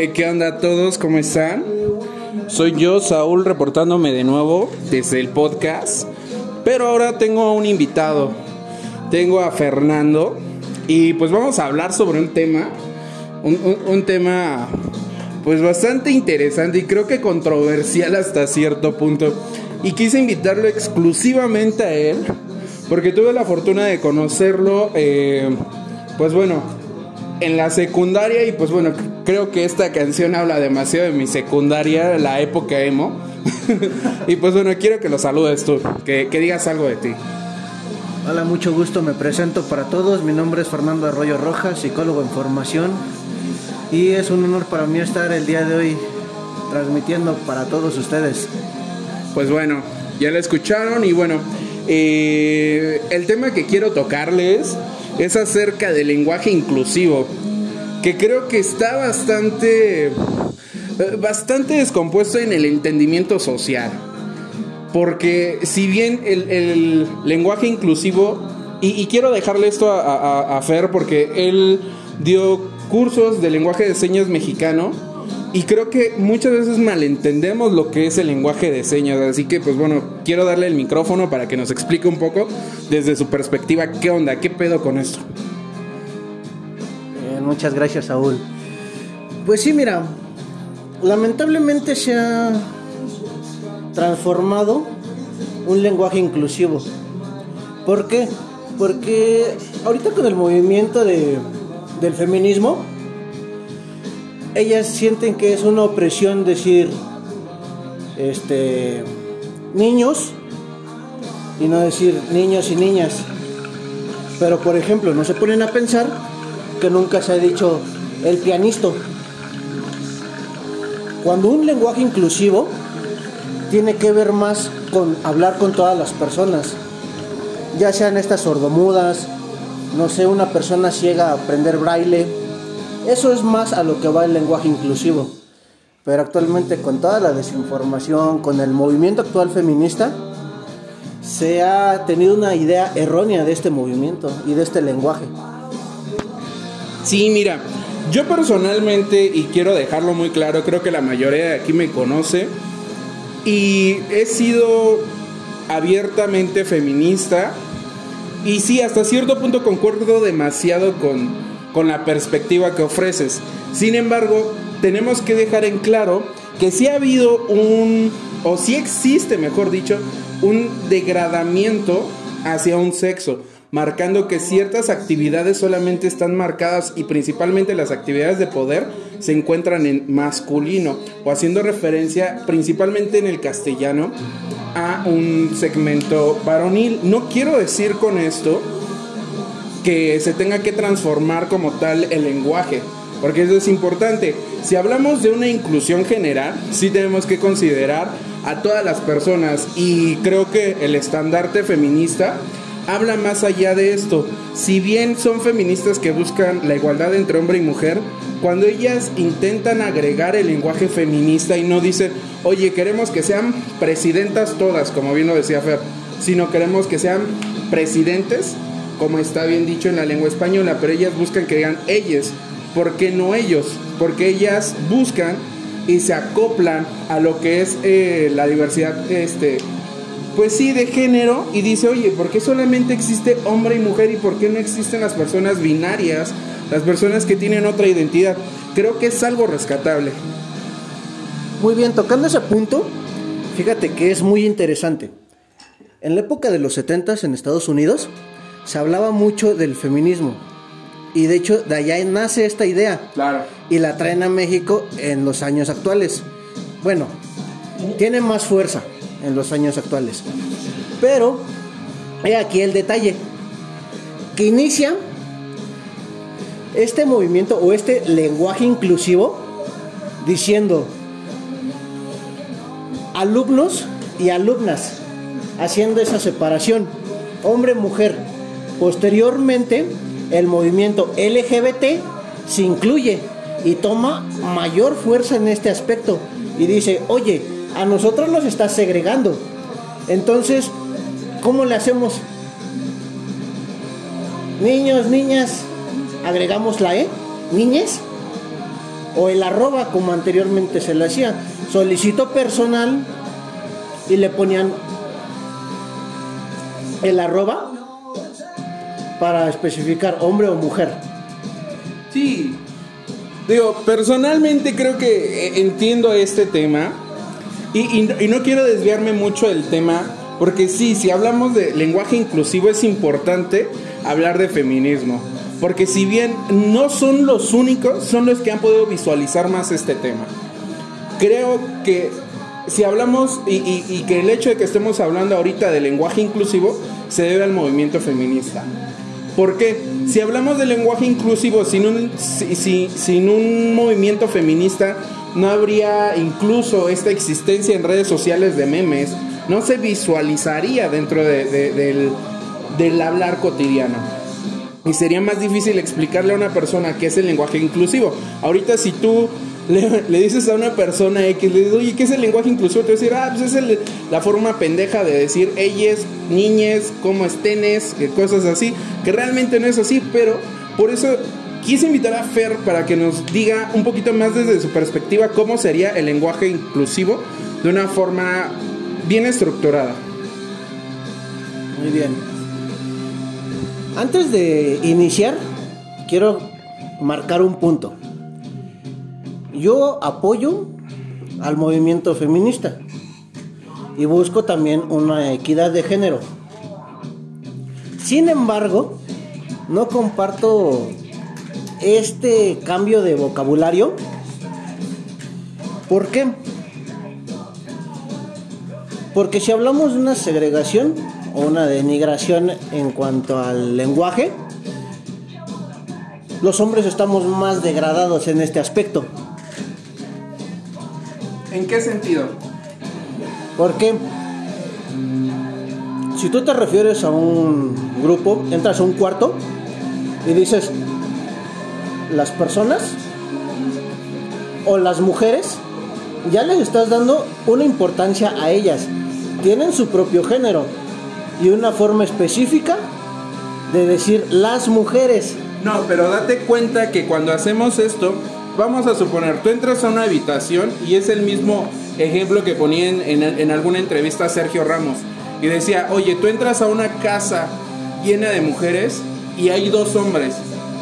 Eh, ¿Qué onda a todos? ¿Cómo están? Soy yo, Saúl, reportándome de nuevo desde el podcast. Pero ahora tengo a un invitado. Tengo a Fernando. Y pues vamos a hablar sobre un tema. Un, tema pues bastante interesante y creo que controversial hasta cierto punto. Y quise invitarlo exclusivamente a él. Porque tuve la fortuna de conocerlo. eh, pues bueno, en la secundaria y pues bueno, creo que esta canción habla demasiado de mi secundaria, la época emo. y pues bueno, quiero que lo saludes tú, que, que digas algo de ti. Hola, mucho gusto, me presento para todos. Mi nombre es Fernando Arroyo Rojas, psicólogo en formación. Y es un honor para mí estar el día de hoy transmitiendo para todos ustedes. Pues bueno, ya lo escucharon y bueno, eh, el tema que quiero tocarles es acerca del lenguaje inclusivo, que creo que está bastante, eh, bastante descompuesto en el entendimiento social. Porque si bien el, lenguaje inclusivo, y, quiero dejarle esto a, a- a Fer porque él dio cursos de lenguaje de señas mexicano y creo que muchas veces malentendemos lo que es el lenguaje de señas. Así que pues bueno, quiero darle el micrófono para que nos explique un poco desde su perspectiva qué onda, qué pedo con esto. Muchas gracias, Saúl. Pues sí, mira, lamentablemente se ha transformado un lenguaje inclusivo. ¿Por qué? Porque ahorita con el movimiento de, del feminismo, ellas sienten que es una opresión decir este niños y no decir niños y niñas. Pero por ejemplo, no se ponen a pensar que nunca se ha dicho el pianista. Cuando un lenguaje inclusivo tiene que ver más con hablar con todas las personas, ya sean estas sordomudas, no sé, una persona ciega a aprender braille, eso es más a lo que va el lenguaje inclusivo. Pero actualmente con toda la desinformación, con el movimiento actual feminista, se ha tenido una idea errónea de este movimiento y de este lenguaje. Sí, mira, yo personalmente, y quiero dejarlo muy claro, creo que la mayoría de aquí me conoce, y he sido abiertamente feminista, y sí, hasta cierto punto concuerdo demasiado con, con la perspectiva que ofreces. Sin embargo, tenemos que dejar en claro que sí ha habido un, o sí existe, mejor dicho, un degradamiento hacia un sexo, marcando que ciertas actividades solamente están marcadas y principalmente las actividades de poder se encuentran en masculino o haciendo referencia principalmente en el castellano a un segmento varonil. No quiero decir con esto que se tenga que transformar como tal el lenguaje, porque eso es importante. Si hablamos de una inclusión general, sí tenemos que considerar a todas las personas y creo que el estandarte feminista habla más allá de esto. Si bien son feministas que buscan la igualdad entre hombre y mujer, cuando ellas intentan agregar el lenguaje feminista y no dicen, oye, queremos que sean presidentas todas, como bien lo decía Fer, sino queremos que sean presidentes, como está bien dicho en la lengua española, pero ellas buscan que digan ellas, ¿por qué no ellos? Porque ellas buscan y se acoplan a lo que es eh, la diversidad, este, pues sí, de género, y dice, oye, ¿por qué solamente existe hombre y mujer y por qué no existen las personas binarias, las personas que tienen otra identidad? Creo que es algo rescatable. Muy bien, tocando ese punto, fíjate que es muy interesante. En la época de los 70 en Estados Unidos se hablaba mucho del feminismo. Y de hecho, de allá nace esta idea. Claro. Y la traen a México en los años actuales. Bueno, tiene más fuerza en los años actuales. Pero, he aquí el detalle. Que inicia este movimiento o este lenguaje inclusivo diciendo alumnos y alumnas, haciendo esa separación, hombre-mujer. Posteriormente, el movimiento LGBT se incluye y toma mayor fuerza en este aspecto y dice, oye, a nosotros nos está segregando. Entonces, ¿cómo le hacemos? Niños, niñas, agregamos la E, niñes. o el arroba como anteriormente se le hacía. Solicito personal y le ponían el arroba para especificar hombre o mujer. Sí. Digo, personalmente creo que eh, entiendo este tema y, y- y no quiero desviarme mucho del tema porque sí, si hablamos de lenguaje inclusivo es importante hablar de feminismo. Porque si bien no son los únicos, son los que han podido visualizar más este tema. Creo que si hablamos y, y- y que el hecho de que estemos hablando ahorita de lenguaje inclusivo se debe al movimiento feminista. ¿Por qué? Si hablamos de lenguaje inclusivo sin un, si- si- sin un movimiento feminista, no habría incluso esta existencia en redes sociales de memes, no se visualizaría dentro de- de- del, del hablar cotidiano. Y sería más difícil explicarle a una persona qué es el lenguaje inclusivo. Ahorita si tú le, dices a una persona X, le dices, oye, ¿qué es el lenguaje inclusivo? Te va a decir, ah, pues es la forma pendeja de decir ellas, niñes, cómo estenes, eh, cosas así, que realmente no es así, pero por eso quise invitar a Fer para que nos diga un poquito más desde su perspectiva cómo sería el lenguaje inclusivo de una forma bien estructurada. Muy bien. Antes de iniciar, quiero marcar un punto. Yo apoyo al movimiento feminista y busco también una equidad de género. Sin embargo, no comparto este cambio de vocabulario. ¿Por qué? Porque si hablamos de una segregación o una denigración en cuanto al lenguaje, los hombres estamos más degradados en este aspecto. ¿En qué sentido? Porque si tú te refieres a un grupo, entras a un cuarto y dices, las personas o las mujeres, ya les estás dando una importancia a ellas. Tienen su propio género y una forma específica de decir las mujeres. No, pero date cuenta que cuando hacemos esto, vamos a suponer, tú entras a una habitación y es el mismo ejemplo que ponía en, en- en alguna entrevista a Sergio Ramos. Y decía, oye, tú entras a una casa llena de mujeres y hay dos hombres.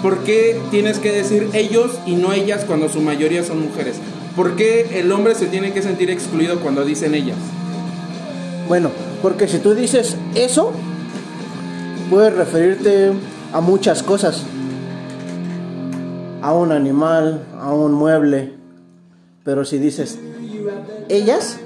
¿Por qué tienes que decir ellos y no ellas cuando su mayoría son mujeres? ¿Por qué el hombre se tiene que sentir excluido cuando dicen ellas? Bueno, porque si tú dices eso, puedes referirte a muchas cosas. A un animal, a un mueble. Pero si dices ellas,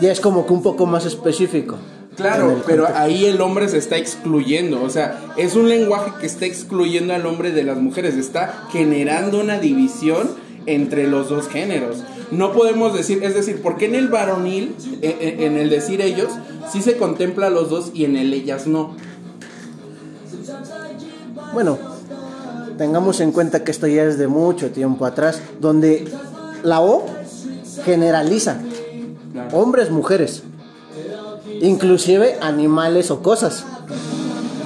ya es como que un poco más específico. Claro, pero contexto. ahí el hombre se está excluyendo, o sea, es un lenguaje que está excluyendo al hombre de las mujeres, está generando una división entre los dos géneros. No podemos decir, es decir, ¿por qué en el varonil, en, en- en el decir ellos, sí se contempla a los dos y en el ellas no? Bueno, tengamos en cuenta que esto ya es de mucho tiempo atrás, donde la O generaliza hombres, mujeres, inclusive animales o cosas.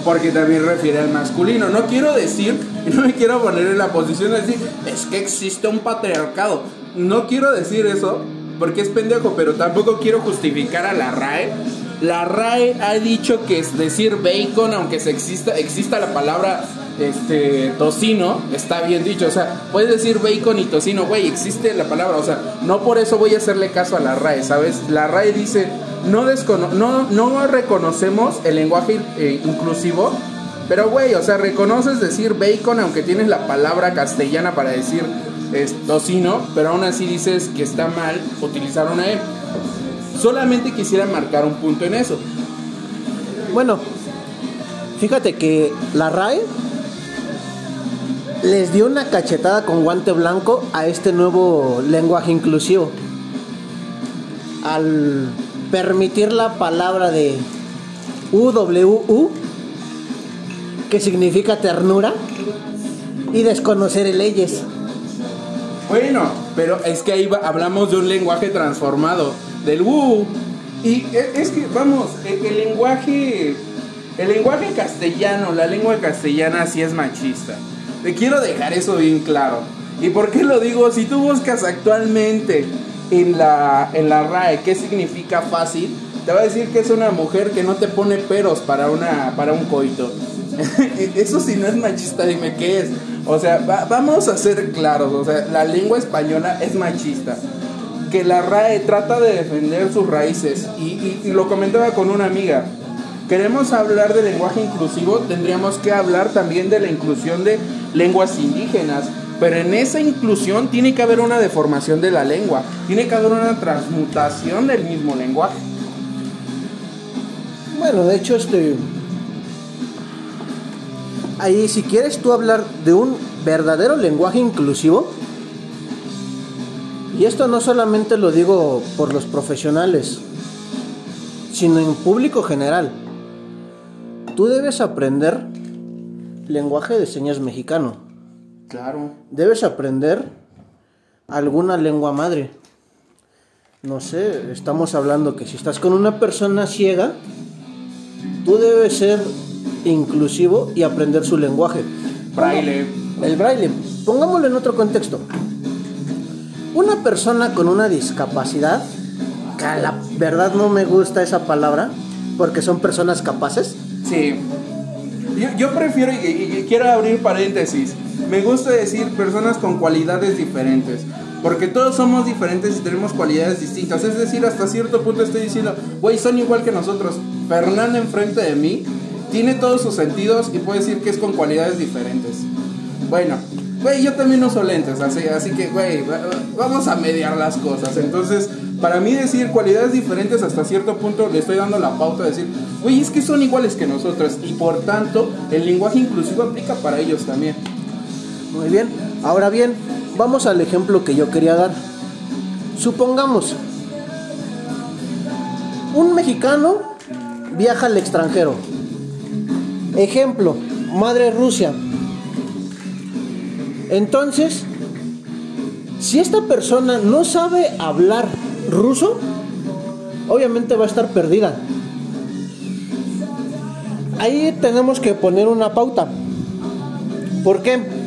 Porque también refiere al masculino. No quiero decir, no me quiero poner en la posición de decir, es que existe un patriarcado. No quiero decir eso porque es pendejo, pero tampoco quiero justificar a la RAE. La RAE ha dicho que es decir bacon, aunque se exista, exista la palabra este tocino, está bien dicho. O sea, puedes decir bacon y tocino, güey, existe la palabra. O sea, no por eso voy a hacerle caso a la RAE, ¿sabes? La RAE dice, no, no, no reconocemos el lenguaje eh, inclusivo, pero güey, o sea, reconoces decir bacon aunque tienes la palabra castellana para decir es, tocino, pero aún así dices que está mal utilizar una E. Solamente quisiera marcar un punto en eso. Bueno, fíjate que la RAE les dio una cachetada con guante blanco a este nuevo lenguaje inclusivo. Al permitir la palabra de UWU, que significa ternura, y desconocer leyes. Bueno, pero es que ahí va- hablamos de un lenguaje transformado, del WU. Y e- es que, vamos, el, el lenguaje, el lenguaje castellano, la lengua castellana sí es machista. Te quiero dejar eso bien claro. ¿Y por qué lo digo? Si tú buscas actualmente en la, en la RAE qué significa fácil, te va a decir que es una mujer que no te pone peros para, una, para un coito. Eso si no es machista, dime qué es. O sea, vamos a ser claros, o sea, la lengua española es machista. Que la RAE trata de defender sus raíces. Y, y lo comentaba con una amiga. Queremos hablar de lenguaje inclusivo, tendríamos que hablar también de la inclusión de lenguas indígenas. Pero en esa inclusión tiene que haber una deformación de la lengua, tiene que haber una transmutación del mismo lenguaje. Bueno, de hecho, este. Ahí, si quieres tú hablar de un verdadero lenguaje inclusivo, y esto no solamente lo digo por los profesionales, sino en público general, tú debes aprender lenguaje de señas mexicano. Claro. Debes aprender alguna lengua madre. No sé, estamos hablando que si estás con una persona ciega, tú debes ser inclusivo y aprender su lenguaje. Braille. El braille. Pongámoslo en otro contexto. Una persona con una discapacidad, que a la verdad no me gusta esa palabra, porque son personas capaces. Sí. Yo, prefiero, y quiero abrir paréntesis, me gusta decir personas con cualidades diferentes. Porque todos somos diferentes y tenemos cualidades distintas. Es decir, hasta cierto punto estoy diciendo, güey, son igual que nosotros. Fernando enfrente de mí tiene todos sus sentidos y puede decir que es con cualidades diferentes. Bueno, güey, yo también uso lentes, así, así que, güey, vamos a mediar las cosas. Entonces, para mí decir cualidades diferentes hasta cierto punto le estoy dando la pauta de decir, güey, es que son iguales que nosotros y por tanto el lenguaje inclusivo aplica para ellos también. Muy bien, ahora bien, vamos al ejemplo que yo quería dar. Supongamos, un mexicano viaja al extranjero. Ejemplo, Madre Rusia. Entonces, si esta persona no sabe hablar ruso, obviamente va a estar perdida. Ahí tenemos que poner una pauta. ¿Por qué?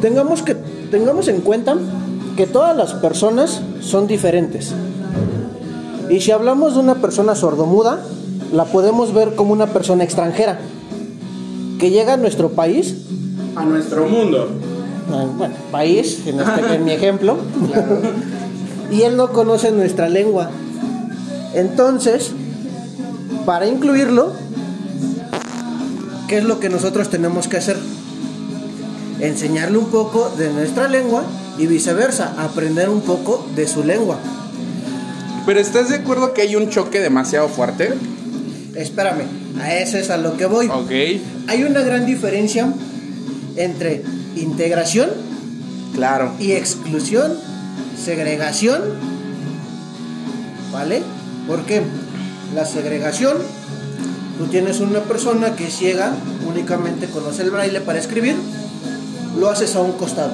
Tengamos, que, tengamos en cuenta que todas las personas son diferentes. Y si hablamos de una persona sordomuda, la podemos ver como una persona extranjera que llega a nuestro país. A nuestro mundo. Ah, bueno, país, en, este, en mi ejemplo. y él no conoce nuestra lengua. Entonces, para incluirlo, ¿qué es lo que nosotros tenemos que hacer? Enseñarle un poco de nuestra lengua y viceversa, aprender un poco de su lengua. Pero ¿estás de acuerdo que hay un choque demasiado fuerte? Espérame, a eso es a lo que voy. Ok. Hay una gran diferencia entre integración claro. y exclusión, segregación, ¿vale? Porque la segregación, tú tienes una persona que ciega, únicamente conoce el braille para escribir, lo haces a un costado.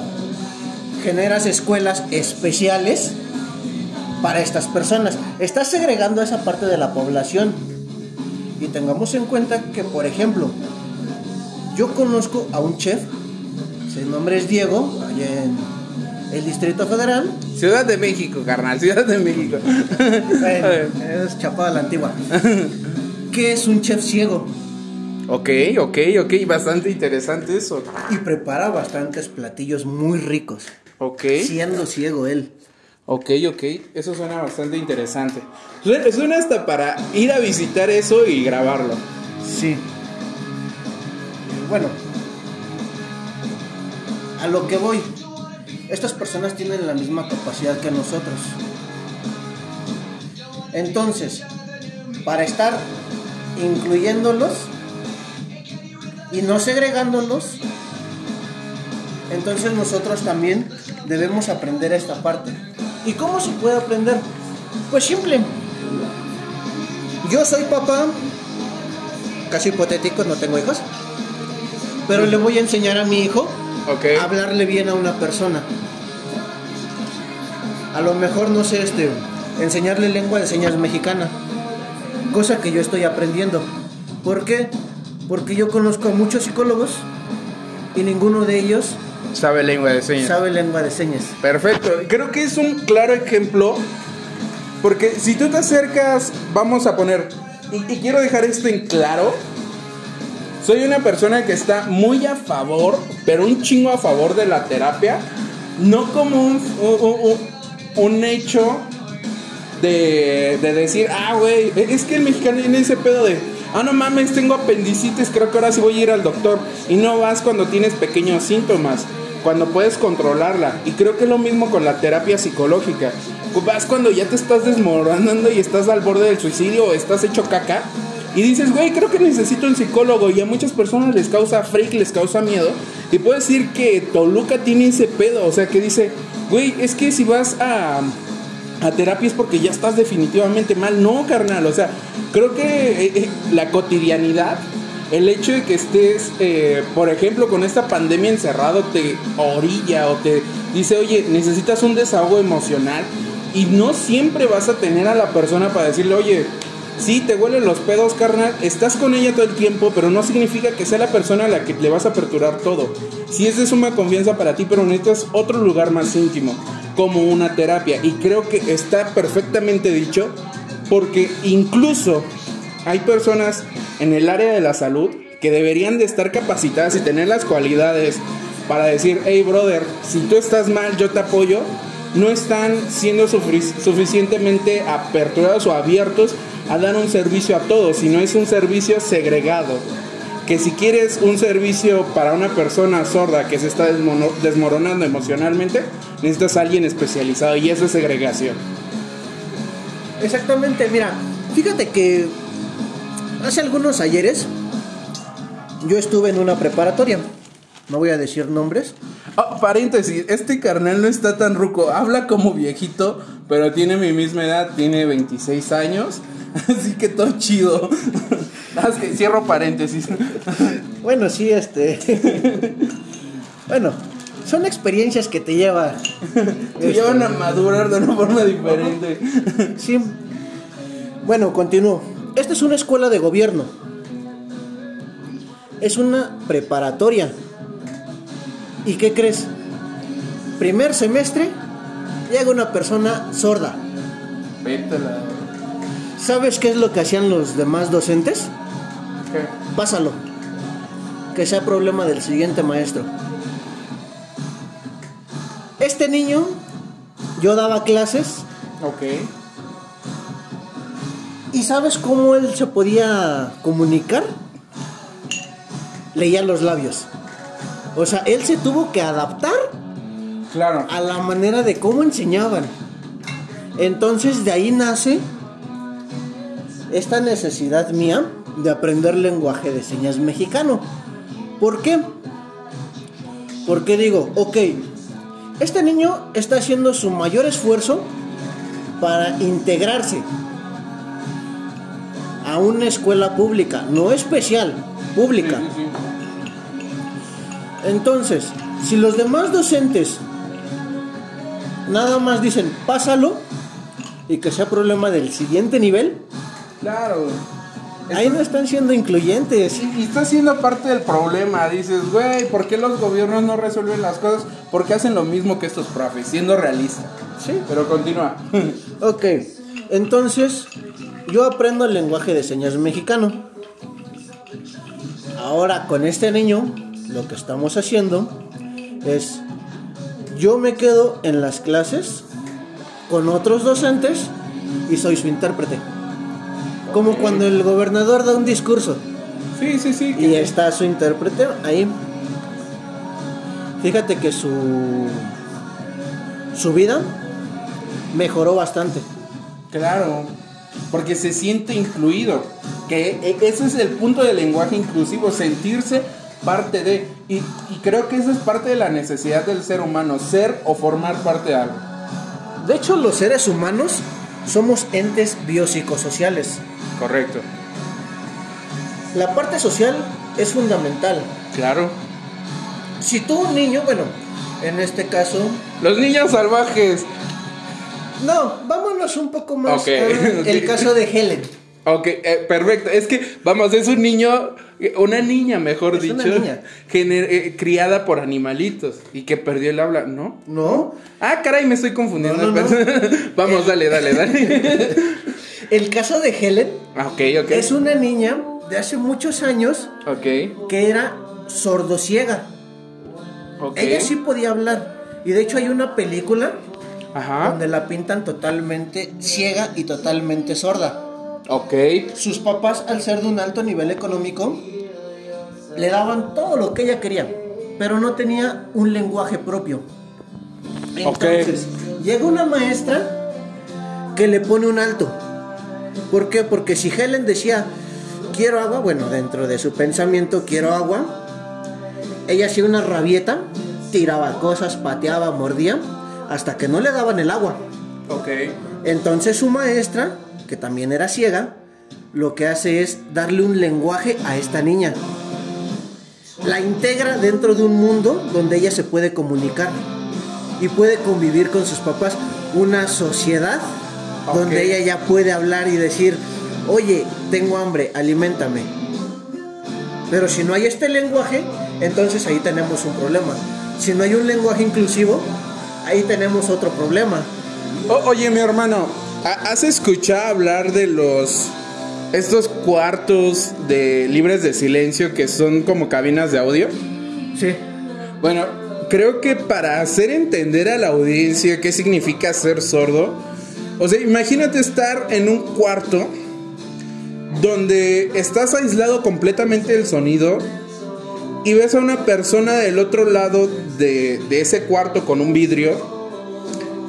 Generas escuelas especiales para estas personas. Estás segregando a esa parte de la población. Y tengamos en cuenta que, por ejemplo, yo conozco a un chef, su nombre es Diego, allá en el Distrito Federal. Ciudad de México, carnal, Ciudad de México. es Chapada la Antigua. que es un chef ciego. Ok, ok, ok, bastante interesante eso. Y prepara bastantes platillos muy ricos. Ok. Siendo ciego él. Ok, ok, eso suena bastante interesante. Suena hasta para ir a visitar eso y grabarlo. Sí. Bueno, a lo que voy. Estas personas tienen la misma capacidad que nosotros. Entonces, para estar incluyéndolos, y no segregándolos, entonces nosotros también debemos aprender esta parte. ¿Y cómo se puede aprender? Pues simple. Yo soy papá, casi hipotético, no tengo hijos, pero le voy a enseñar a mi hijo a hablarle bien a una persona. A lo mejor, no sé, este, enseñarle lengua de señas mexicana, cosa que yo estoy aprendiendo. ¿Por qué? Porque yo conozco a muchos psicólogos y ninguno de ellos Sabe lengua de señas. Sabe lengua de señas. Perfecto. Creo que es un claro ejemplo. Porque si tú te acercas, vamos a poner, y, y quiero dejar esto en claro, soy una persona que está muy a favor, pero un chingo a favor de la terapia, no como un, un, un- un hecho de, de decir, ah, güey, es que el mexicano tiene ese pedo de, ah, no mames, tengo apendicitis, creo que ahora sí voy a ir al doctor. Y no vas cuando tienes pequeños síntomas, cuando puedes controlarla. Y creo que es lo mismo con la terapia psicológica. Vas cuando ya te estás desmoronando y estás al borde del suicidio o estás hecho caca. Y dices, güey, creo que necesito un psicólogo. Y a muchas personas les causa freak, les causa miedo. Y puedo decir que Toluca tiene ese pedo. O sea, que dice, güey, es que si vas a, a terapia es porque ya estás definitivamente mal. No, carnal. O sea, creo que eh, eh, la cotidianidad, el hecho de que estés, eh, por ejemplo, con esta pandemia encerrado, te orilla o te dice, oye, necesitas un desahogo emocional. Y no siempre vas a tener a la persona para decirle, oye, Sí, te huelen los pedos, carnal. Estás con ella todo el tiempo, pero no significa que sea la persona a la que le vas a aperturar todo. Sí es de suma confianza para ti, pero necesitas otro lugar más íntimo, como una terapia. Y creo que está perfectamente dicho, porque incluso hay personas en el área de la salud que deberían de estar capacitadas y tener las cualidades para decir, hey brother, si tú estás mal, yo te apoyo. No están siendo sufic- suficientemente aperturados o abiertos a dar un servicio a todos, sino es un servicio segregado. Que si quieres un servicio para una persona sorda que se está desmoronando emocionalmente, necesitas a alguien especializado y eso es segregación. Exactamente, mira, fíjate que hace algunos ayeres yo estuve en una preparatoria. No voy a decir nombres. Ah, paréntesis, este carnal no está tan ruco, habla como viejito, pero tiene mi misma edad, tiene 26 años, así que todo chido. Ah, que cierro paréntesis. Bueno, sí, este. bueno, son experiencias que te lleva. Te llevan a madurar de una forma diferente. Sí. Bueno, continúo. Esta es una escuela de gobierno. Es una preparatoria. ¿Y qué crees? Primer semestre llega una persona sorda. Vete la... ¿Sabes qué es lo que hacían los demás docentes? Pásalo. Que sea problema del siguiente maestro. Este niño, yo daba clases Ok. ¿Y sabes cómo él se podía comunicar? Leía los labios. O sea, él se tuvo que adaptar Claro. a la manera de cómo enseñaban. Entonces de ahí nace esta necesidad mía de aprender lenguaje de señas mexicano. ¿Por qué? Porque digo, ok, este niño está haciendo su mayor esfuerzo para integrarse a una escuela pública, no especial, pública. Sí, sí, sí. Entonces, si los demás docentes nada más dicen, pásalo y que sea problema del siguiente nivel, Claro. Ahí no están siendo incluyentes. Y, y está siendo parte del problema. Dices, güey, ¿por qué los gobiernos no resuelven las cosas? Porque hacen lo mismo que estos profes, siendo realista. Sí. Pero continúa. Ok, entonces yo aprendo el lenguaje de señas mexicano. Ahora con este niño, lo que estamos haciendo es, yo me quedo en las clases con otros docentes y soy su intérprete. Como cuando el gobernador da un discurso sí, sí, sí. y está su intérprete ahí. Fíjate que su su vida mejoró bastante. Claro. Porque se siente incluido. Que e- ese es el punto del lenguaje inclusivo, sentirse parte de. Y, y creo que esa es parte de la necesidad del ser humano, ser o formar parte de algo. De hecho, los seres humanos somos entes biopsicosociales. Correcto. La parte social es fundamental. Claro. Si tú, un niño, bueno, en este caso, Los niños salvajes. no, vámonos un poco más con el caso de Helen. Ok, eh, perfecto. Es que, vamos, es un niño, una niña, mejor Es dicho, una niña. gener- eh, criada por animalitos y que perdió el habla, ¿no? No. Ah, caray, me estoy confundiendo. No, no, no. vamos, dale, dale, dale. El caso de Helen Ah, es una niña de hace muchos años que era sordociega. Ella sí podía hablar. Y de hecho hay una película Ajá. donde la pintan totalmente ciega y totalmente sorda. Ok. Sus papás, al ser de un alto nivel económico, le daban todo lo que ella quería, pero no tenía un lenguaje propio. Entonces, llega una maestra que le pone un alto. ¿Por qué? Porque si Helen decía, quiero agua, bueno, dentro de su pensamiento, quiero agua, ella hacía una rabieta, tiraba cosas, pateaba, mordía, hasta que no le daban el agua. Ok. Entonces su maestra, que también era ciega, lo que hace es darle un lenguaje a esta niña. La integra dentro de un mundo donde ella se puede comunicar y puede convivir con sus papás. Una sociedad Donde ella ya puede hablar y decir, oye, tengo hambre, aliméntame. Pero si no hay este lenguaje, entonces ahí tenemos un problema. Si no hay un lenguaje inclusivo, ahí tenemos otro problema. O- oye, mi hermano, ¿ha- ¿has escuchado hablar de los estos cuartos de libres de silencio que son como cabinas de audio? Sí. Bueno, creo que para hacer entender a la audiencia qué significa ser sordo, o sea, imagínate estar en un cuarto donde estás aislado completamente del sonido y ves a una persona del otro lado de, de ese cuarto con un vidrio,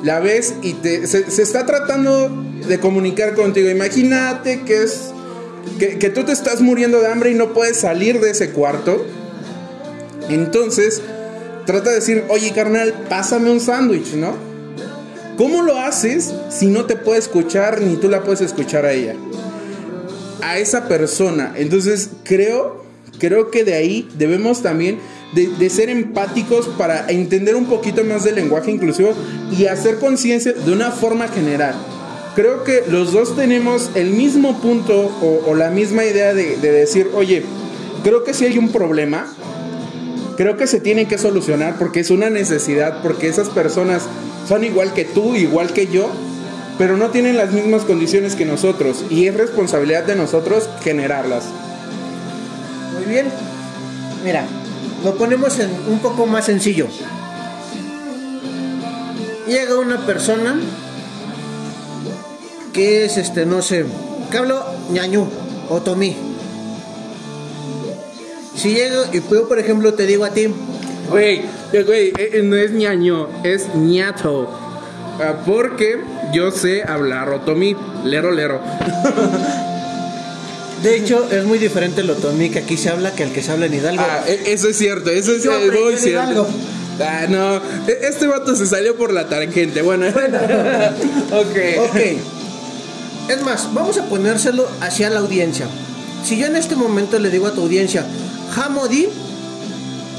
la ves y te, se, está tratando de comunicar contigo. Imagínate que es que, que tú te estás muriendo de hambre y no puedes salir de ese cuarto. Entonces, trata de decir, oye carnal, pásame un sándwich, ¿no? ¿Cómo lo haces si no te puede escuchar ni tú la puedes escuchar a ella? A esa persona. Entonces, creo, creo que de ahí debemos también de, ser empáticos para entender un poquito más del lenguaje inclusivo y hacer conciencia de una forma general. Creo que los dos tenemos el mismo punto o, o la misma idea de, de decir, oye, creo que si hay un problema, creo que se tiene que solucionar porque es una necesidad, porque esas personas son igual que tú, igual que yo, pero no tienen las mismas condiciones que nosotros y es responsabilidad de nosotros generarlas. Muy bien. Mira, lo ponemos en un poco más sencillo. Llega una persona que es este, no sé, que hablo ñañú o tomí. Si llego y yo, por ejemplo, te digo a ti, Güey, eh, güey, eh, eh, no es ñaño, es ñato. Ah, porque yo sé hablar otomí, lero lero. de hecho, es muy diferente el otomí que aquí se habla que el que se habla en Hidalgo. Ah, eso es cierto, eso es muy cierto. Ah, no, e- este vato se salió por la tangente. Bueno, ok. Ok. Es más, vamos a ponérselo hacia la audiencia. Si yo en este momento le digo a tu audiencia, Hamodi,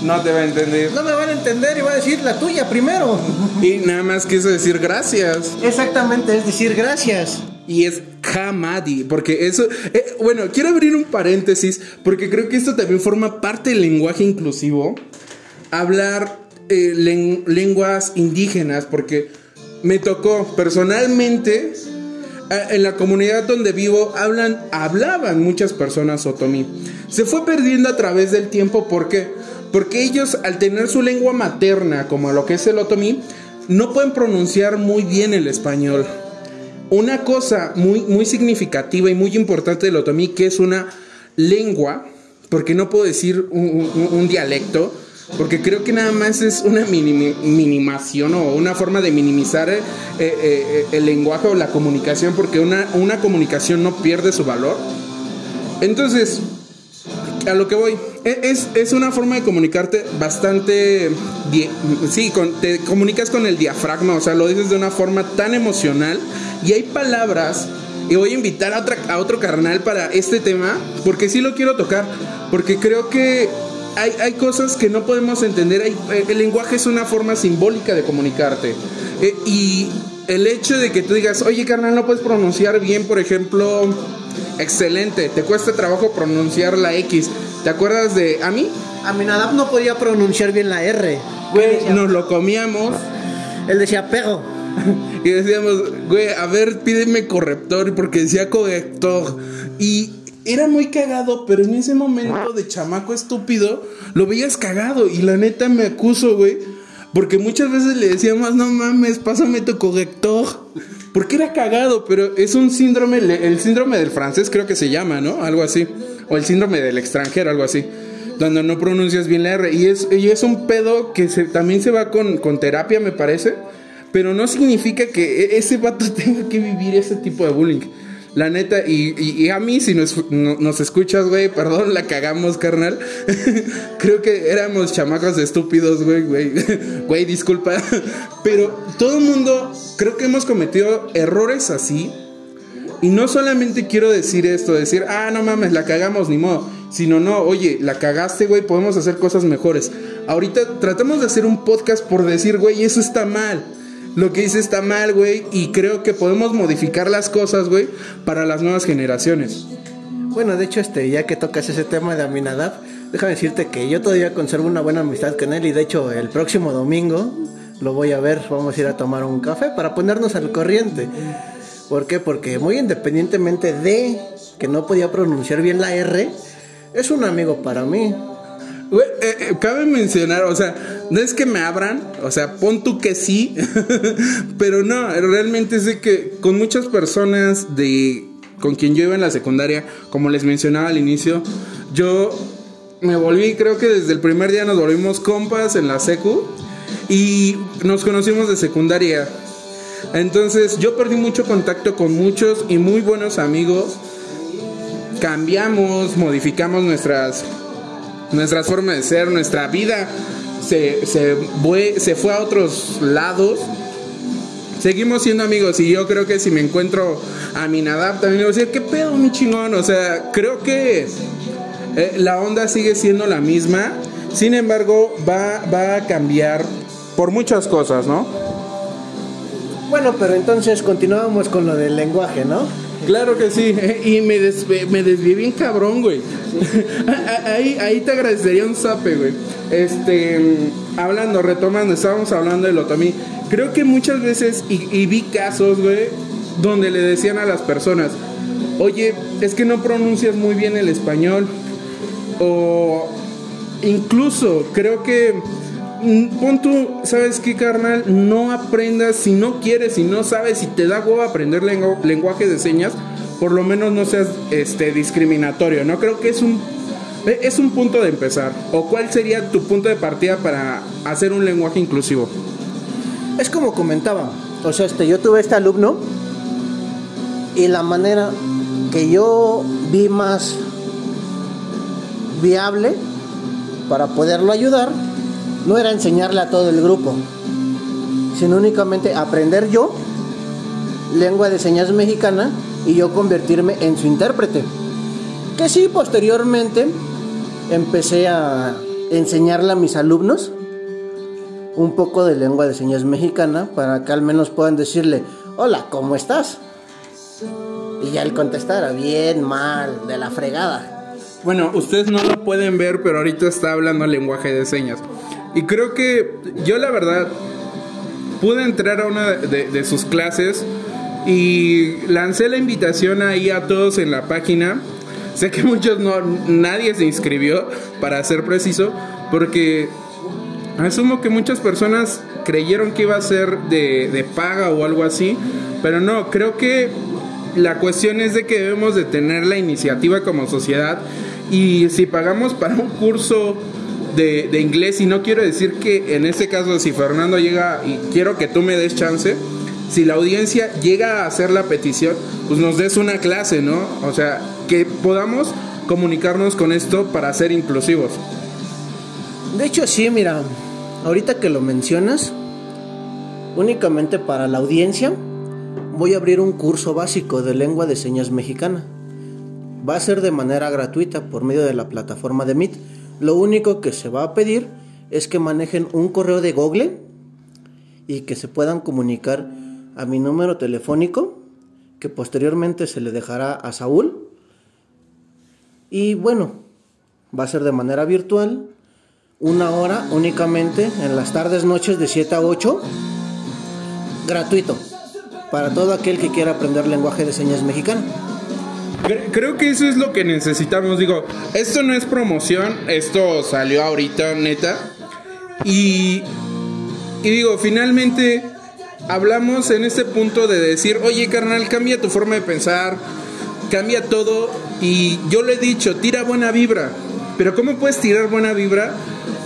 No te va a entender. no me van a entender y va a decir la tuya primero. Y nada más quiso decir gracias. Exactamente, es decir, gracias. Y es Hamadi, porque eso, eh, bueno, quiero abrir un paréntesis, porque creo que esto también forma parte del lenguaje inclusivo, hablar eh, len- lenguas indígenas, porque me tocó personalmente, eh, en la comunidad donde vivo, hablan, hablaban muchas personas otomí. Se fue perdiendo a través del tiempo, ¿por qué? Porque ellos, al tener su lengua materna, como lo que es el otomí, no pueden pronunciar muy bien el español. Una cosa muy, muy significativa y muy importante del otomí, que es una lengua, porque no puedo decir un, dialecto, porque creo que nada más es una minimación o una forma de minimizar eh, eh, eh, el lenguaje o la comunicación, porque una, una comunicación no pierde su valor. Entonces, a lo que voy, e- es, es una forma de comunicarte bastante... Sí, con- te comunicas con el diafragma, o sea, lo dices de una forma tan emocional y hay palabras, y voy a invitar a, otra, a otro carnal para este tema, porque sí lo quiero tocar, porque creo que hay, hay cosas que no podemos entender, eh, el lenguaje es una forma simbólica de comunicarte. Eh, y el hecho de que tú digas, oye carnal, no puedes pronunciar bien, por ejemplo, Excelente, te cuesta trabajo pronunciar la X. ¿Te acuerdas de a mí? Aminadab no podía pronunciar bien la R. Güey, nos lo comíamos Él decía pego. y decíamos, güey, a ver, pídeme corrector porque decía corrector. Y era muy cagado, pero en ese momento de chamaco estúpido lo veías cagado y la neta me acuso, güey. Porque muchas veces le decíamos, no mames, pásame tu corrector. Porque era cagado, pero es un síndrome, el síndrome del francés creo que se llama, ¿no? Algo así. O el síndrome del extranjero, algo así. Donde no pronuncias bien la R. Y es, y es un pedo que se- también se va con, con terapia, me parece. Pero no significa que e- ese vato tenga que vivir ese tipo de bullying. La neta, y, a mí, si nos, no- nos escuchas, güey, perdón, la cagamos, carnal. Creo que éramos chamacos estúpidos, güey, güey. Güey, disculpa. Pero todo el mundo, creo que hemos cometido errores así. Y no solamente quiero decir esto, decir, ah, no mames, la cagamos, ni modo. Sino, no, oye, la cagaste, güey, podemos hacer cosas mejores. Ahorita tratamos de hacer un podcast por decir, güey, eso está mal. Lo que hice está mal, güey, y creo que podemos modificar las cosas, güey, para las nuevas generaciones. Bueno, de hecho, este, ya que tocas ese tema de Aminadab, déjame decirte que yo todavía conservo una buena amistad con él y de hecho el próximo domingo lo voy a ver, vamos a ir a tomar un café para ponernos al corriente. ¿Por qué? Porque muy independientemente de que no podía pronunciar bien la R, es un amigo para mí. Eh, eh, cabe mencionar, o sea, no es que me abran, o sea, pon tú que sí, pero no, realmente de que con muchas personas de con quien yo iba en la secundaria, como les mencionaba al inicio, yo me volví, creo que desde el primer día nos volvimos compas en la secu y nos conocimos de secundaria. Entonces yo perdí mucho contacto con muchos y muy buenos amigos. Cambiamos, modificamos nuestras nuestras formas de ser, nuestra vida se, se, fue, se fue a otros lados. Seguimos siendo amigos y yo creo que si me encuentro a mi Nadab también le voy a decir, ¿qué pedo, mi chingón? O sea, creo que eh, la onda sigue siendo la misma. Sin embargo, va, va a cambiar por muchas cosas, ¿no? Bueno, pero entonces continuamos con lo del lenguaje, ¿no? Claro que sí, y me, desve- me desvié bien cabrón, güey. ahí, ahí te agradecería un zape, güey. Este, hablando, retomando, estábamos hablando del otomí. Creo que muchas veces, y, y vi casos, güey, donde le decían a las personas, oye, es que no pronuncias muy bien el español. O incluso creo que pon tú, ¿sabes qué, carnal? No aprendas si no quieres, si no sabes, si te da huevo aprender lengu- lenguaje de señas, por lo menos no seas este discriminatorio, ¿no? Creo que es un e- es un punto de empezar. ¿O cuál sería tu punto de partida para hacer un lenguaje inclusivo? Es como comentaba, o sea, este, yo tuve este alumno y la manera que yo vi más viable para poderlo ayudar no era enseñarle a todo el grupo, sino únicamente aprender yo lengua de señas mexicana y yo convertirme en su intérprete. Que sí, posteriormente empecé a enseñarle a mis alumnos un poco de lengua de señas mexicana para que al menos puedan decirle, hola, ¿cómo estás? Y ya él contestara, bien, mal, de la fregada. Bueno, ustedes no lo pueden ver, pero ahorita está hablando lenguaje de señas. Y creo que yo la verdad pude entrar a una de, sus clases y lancé la invitación ahí a todos en la página. Sé que muchos no, nadie se inscribió, para ser preciso, porque asumo que muchas personas creyeron que iba a ser de, de paga o algo así, pero no, creo que la cuestión es de que debemos de tener la iniciativa como sociedad y si pagamos para un curso de, inglés, y no quiero decir que en este caso si Fernando llega y quiero que tú me des chance, si la audiencia llega a hacer la petición, pues nos des una clase, ¿no? O sea, que podamos comunicarnos con esto para ser inclusivos. De hecho, sí, mira, ahorita que lo mencionas, únicamente para la audiencia, voy a abrir un curso básico de lengua de señas mexicana. Va a ser de manera gratuita por medio de la plataforma de Meet. Lo único que se va a pedir es que manejen un correo de Google y que se puedan comunicar a mi número telefónico, que posteriormente se le dejará a Saúl Y bueno, va a ser de manera virtual, una hora únicamente en las tardes, noches de 7 a 8, gratuito, para todo aquel que quiera aprender lenguaje de señas mexicano. Creo que eso es lo que necesitamos. Digo, esto no es promoción, esto salió ahorita, neta. Y, y digo, finalmente hablamos en este punto de decir, oye carnal, cambia tu forma de pensar, cambia todo. Y yo le he dicho, tira buena vibra. Pero ¿cómo puedes tirar buena vibra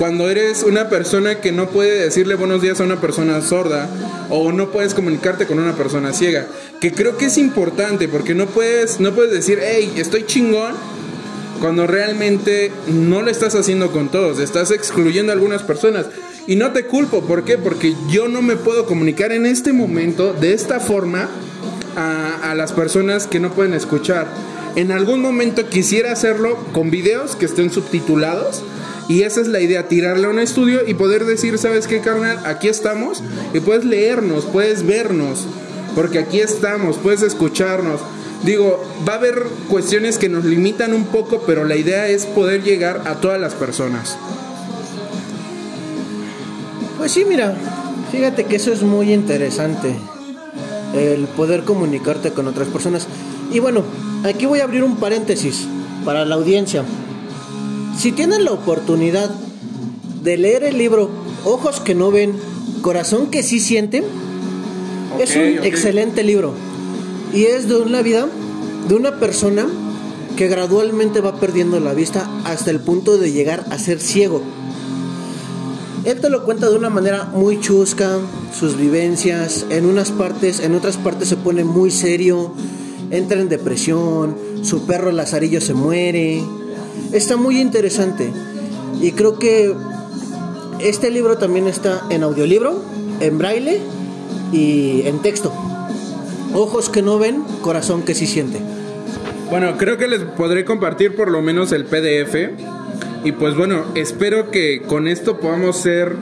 cuando eres una persona que no puede decirle buenos días a una persona sorda o no puedes comunicarte con una persona ciega? Que creo que es importante porque no puedes, no puedes decir, hey, estoy chingón cuando realmente no lo estás haciendo con todos, estás excluyendo a algunas personas. Y no te culpo, ¿por qué? Porque yo no me puedo comunicar en este momento de esta forma a, a las personas que no pueden escuchar. En algún momento quisiera hacerlo con videos que estén subtitulados. Y esa es la idea, tirarle a un estudio y poder decir, ¿sabes qué, carnal? Aquí estamos. Y puedes leernos, puedes vernos. Porque aquí estamos, puedes escucharnos. Digo, va a haber cuestiones que nos limitan un poco, pero la idea es poder llegar a todas las personas. Pues sí, mira, fíjate que eso es muy interesante, el poder comunicarte con otras personas. Y bueno, aquí voy a abrir un paréntesis para la audiencia. Si tienen la oportunidad de leer el libro Ojos que no ven, Corazón que sí sienten, es un excelente libro. Y es de una vida de una persona que gradualmente va perdiendo la vista hasta el punto de llegar a ser ciego. Él te lo cuenta de una manera muy chusca, sus vivencias, en unas partes, en otras partes se pone muy serio, entra en depresión, su perro Lazarillo se muere. Está muy interesante. Y creo que este libro también está en audiolibro, en braille y en texto. Ojos que no ven, corazón que sí siente. Bueno, creo que les podré compartir por lo menos el PDF. Y pues bueno, espero que con esto podamos ser,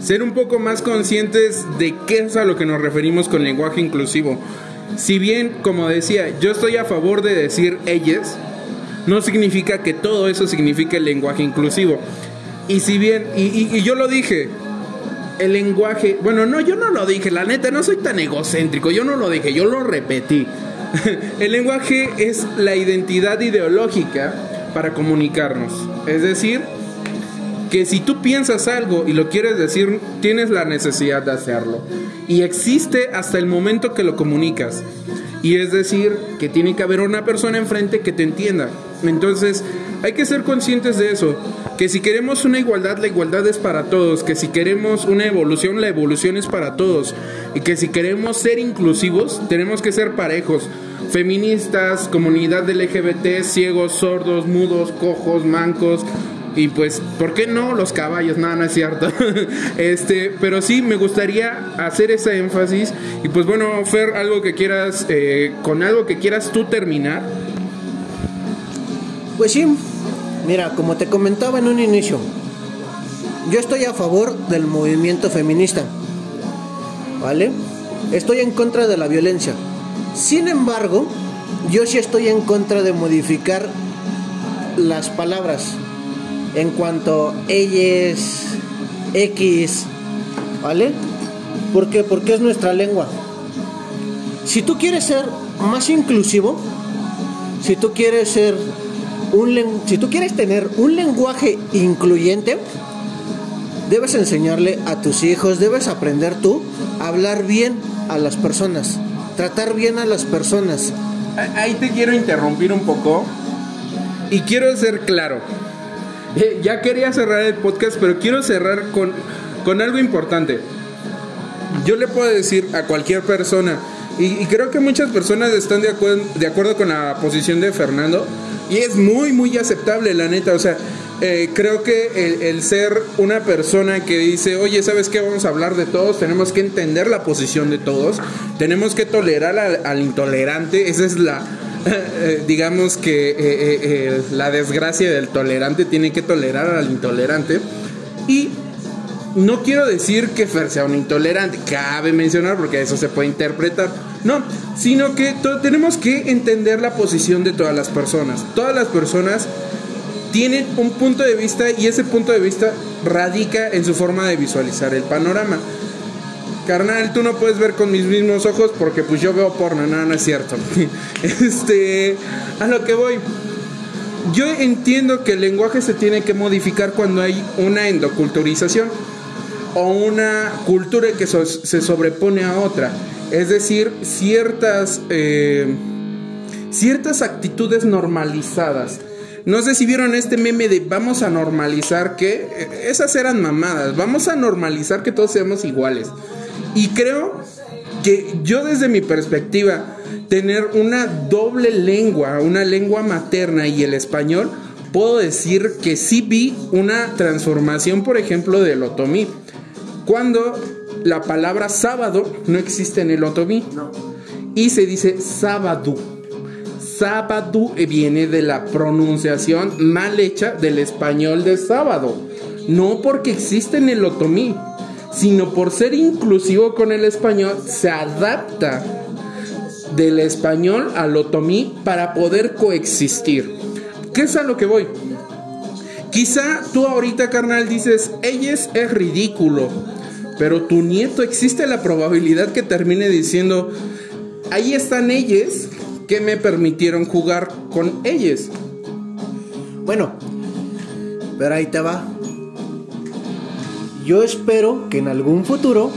ser un poco más conscientes de qué es a lo que nos referimos con lenguaje inclusivo. Si bien, como decía, yo estoy a favor de decir ellas, no significa que todo eso signifique el lenguaje inclusivo. Y si bien, y, y- yo lo dije, el lenguaje, bueno, no, yo no lo dije, la neta, no soy tan egocéntrico, yo no lo dije, yo lo repetí. el lenguaje es la identidad ideológica para comunicarnos. Es decir, que si tú piensas algo y lo quieres decir, tienes la necesidad de hacerlo. Y existe hasta el momento que lo comunicas. Y es decir, que tiene que haber una persona enfrente que te entienda. Entonces, hay que ser conscientes de eso. Que si queremos una igualdad, la igualdad es para todos. Que si queremos una evolución, la evolución es para todos. Y que si queremos ser inclusivos, tenemos que ser parejos. Feministas, comunidad LGBT, ciegos, sordos, mudos, cojos, mancos, y pues, ¿por qué no los caballos? No, no es cierto. este, pero sí me gustaría hacer ese énfasis. Y pues bueno, Fer, algo que quieras, eh, con algo que quieras tú terminar. Pues sí, mira, como te comentaba en un inicio, yo estoy a favor del movimiento feminista, ¿vale? Estoy en contra de la violencia. Sin embargo, yo sí estoy en contra de modificar las palabras en cuanto ellas, X, ¿vale? ¿Por qué? Porque es nuestra lengua. Si tú quieres ser más inclusivo, si tú quieres ser un si tú quieres tener un lenguaje incluyente, debes enseñarle a tus hijos, debes aprender tú a hablar bien a las personas, tratar bien a las personas. Ahí te quiero interrumpir un poco. Y quiero ser claro. Eh, Ya quería cerrar el podcast, pero quiero cerrar con, con algo importante. Yo le puedo decir a cualquier persona, y, creo que muchas personas están de, acuer- de acuerdo con la posición de Fernando, y es muy, muy aceptable, la neta. O sea, eh, creo que el, ser una persona que dice, oye, ¿sabes qué? Vamos a hablar de todos, tenemos que entender la posición de todos, tenemos que tolerar al, al intolerante, esa es la, digamos que eh, eh, eh, la desgracia del tolerante tiene que tolerar al intolerante. Y no quiero decir que Fer sea un intolerante, cabe mencionar porque eso se puede interpretar. No, sino que tenemos que entender la posición de todas las personas. Todas las personas tienen un punto de vista y ese punto de vista radica en su forma de visualizar el panorama. Carnal, tú no puedes ver con mis mismos ojos porque pues yo veo porno, no, no es cierto. este, a lo que voy. Yo entiendo que el lenguaje se tiene que modificar cuando hay una endoculturización o una cultura que se sobrepone a otra. Es decir, ciertas, eh, ciertas actitudes normalizadas. No sé si vieron este meme de vamos a normalizar que eh, esas eran mamadas. Vamos a normalizar que todos seamos iguales. Y creo que yo desde mi perspectiva, tener una doble lengua, una lengua materna y el español, puedo decir que sí vi una transformación, por ejemplo, del otomí. Cuando la palabra sábado no existe en el otomí. Y se dice sábado. Sábado viene de la pronunciación mal hecha del español de sábado. No porque existe en el otomí, sino por ser inclusivo con el español, se adapta del español al otomí para poder coexistir. ¿Qué es a lo que voy? Quizá tú ahorita, carnal, dices, ellos es ridículo. Pero tu nieto existe la probabilidad que termine diciendo, ahí están ellos que me permitieron jugar con ellos. Bueno, pero ahí te va. Yo espero que en algún futuro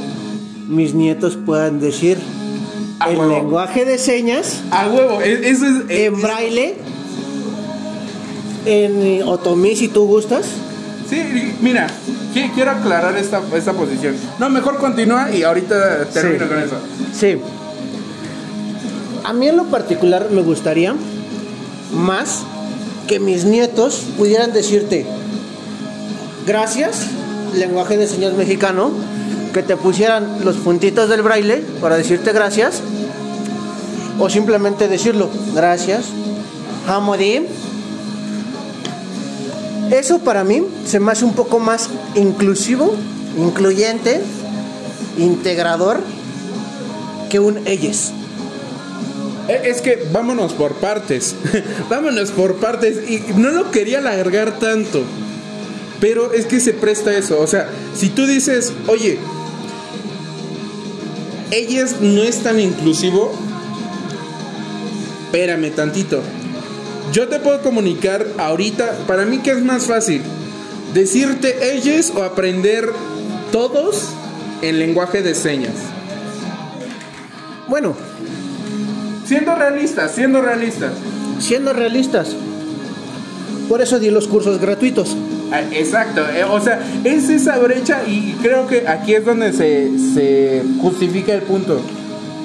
mis nietos puedan decir el lenguaje de señas. A huevo, e-, eso es. E-, en braille. En otomí, si tú gustas. Sí, mira, quiero aclarar esta, esta posición. No, mejor continúa y ahorita termino con eso. Sí. A mí en lo particular me gustaría más que mis nietos pudieran decirte gracias, lenguaje de señas mexicano, que te pusieran los puntitos del braille para decirte gracias, o simplemente decirlo, gracias, Hamodim eso para mí se me hace un poco más inclusivo, incluyente, integrador que un ellos. Eh, es que vámonos por partes. vámonos por partes. Y no lo quería alargar tanto. Pero es que se presta eso. O sea, si tú dices, oye, ellas no es tan inclusivo. Espérame tantito. Yo te puedo comunicar ahorita, para mí que es más fácil, decirte ellos o aprender todos en lenguaje de señas. Bueno, siendo realistas, siendo realistas. Siendo realistas. Por eso di los cursos gratuitos. Ah, exacto, eh, o sea, es esa brecha y creo que aquí es donde se, se justifica el punto.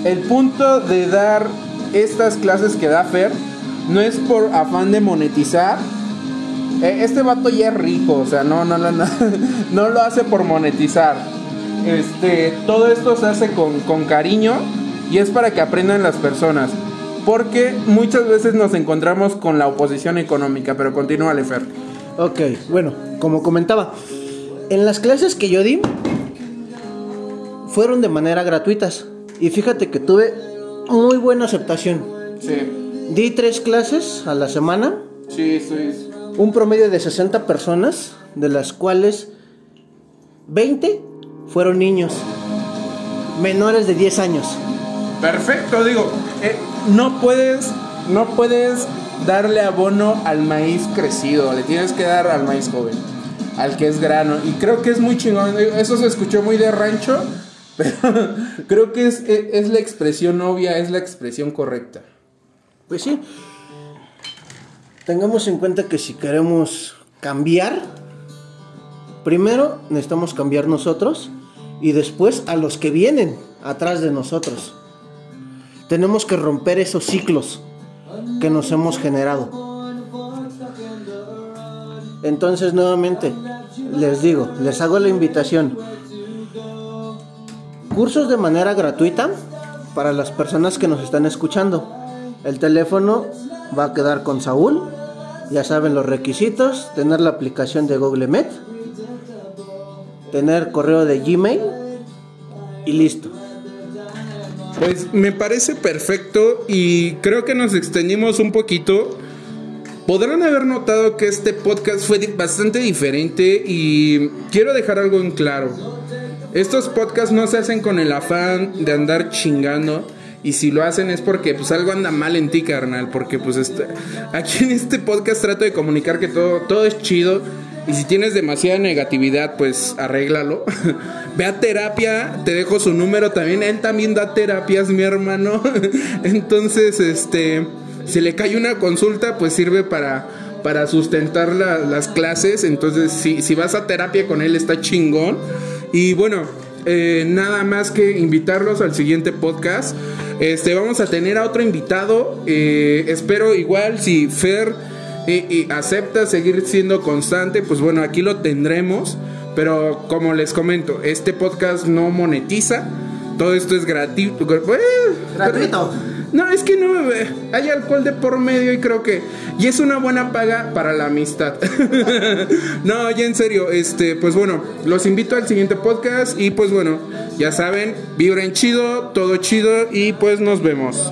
El punto de dar estas clases que da Fer no es por afán de monetizar. E, este vato ya es rico, o sea, no, no, no, no, no lo hace por monetizar. Este, todo esto se hace con, con cariño y es para que aprendan las personas. Porque muchas veces nos encontramos con la oposición económica, pero continúa, Lefer. Ok, bueno, como comentaba, en las clases que yo di fueron de manera gratuitas. Y fíjate que tuve muy buena aceptación. Sí. Di tres clases a la semana. Sí, eso es. Un promedio de 60 personas, de las cuales 20 fueron niños menores de 10 años. Perfecto, digo, eh, no puedes, no puedes darle abono al maíz crecido, le tienes que dar al maíz joven, al que es grano. Y creo que es muy chingón, eso se escuchó muy de rancho, pero creo que es, es la expresión obvia, es la expresión correcta. Pues sí. Tengamos en cuenta que si queremos cambiar, primero necesitamos cambiar nosotros y después a los que vienen atrás de nosotros. Tenemos que romper esos ciclos que nos hemos generado. Entonces nuevamente les digo, les hago la invitación. Cursos de manera gratuita para las personas que nos están escuchando. El teléfono va a quedar con Saúl. Ya saben los requisitos, tener la aplicación de Google Meet, tener correo de Gmail y listo. Pues me parece perfecto y creo que nos extendimos un poquito. Podrán haber notado que este podcast fue bastante diferente y quiero dejar algo en claro. Estos podcasts no se hacen con el afán de andar chingando. Y si lo hacen es porque pues algo anda mal en ti, carnal. Porque pues este, aquí en este podcast trato de comunicar que todo, todo es chido. Y si tienes demasiada negatividad, pues arréglalo. Ve a terapia, te dejo su número también. Él también da terapias, mi hermano. Entonces, este, si le cae una consulta, pues sirve para, para sustentar las clases. Entonces, si, si vas a terapia con él, está chingón. Y bueno, eh, nada más que invitarlos al siguiente podcast. Este, vamos a tener a otro invitado. Eh, espero igual si Fer eh, acepta seguir siendo constante, pues bueno, aquí lo tendremos. Pero como les comento, este podcast no monetiza. Todo esto es gratuito. Gratuito. No, es que no, hay alcohol de por medio y creo que y es una buena paga para la amistad. no, ya en serio, este, pues bueno, los invito al siguiente podcast y pues bueno, ya saben, vibren chido, todo chido y pues nos vemos.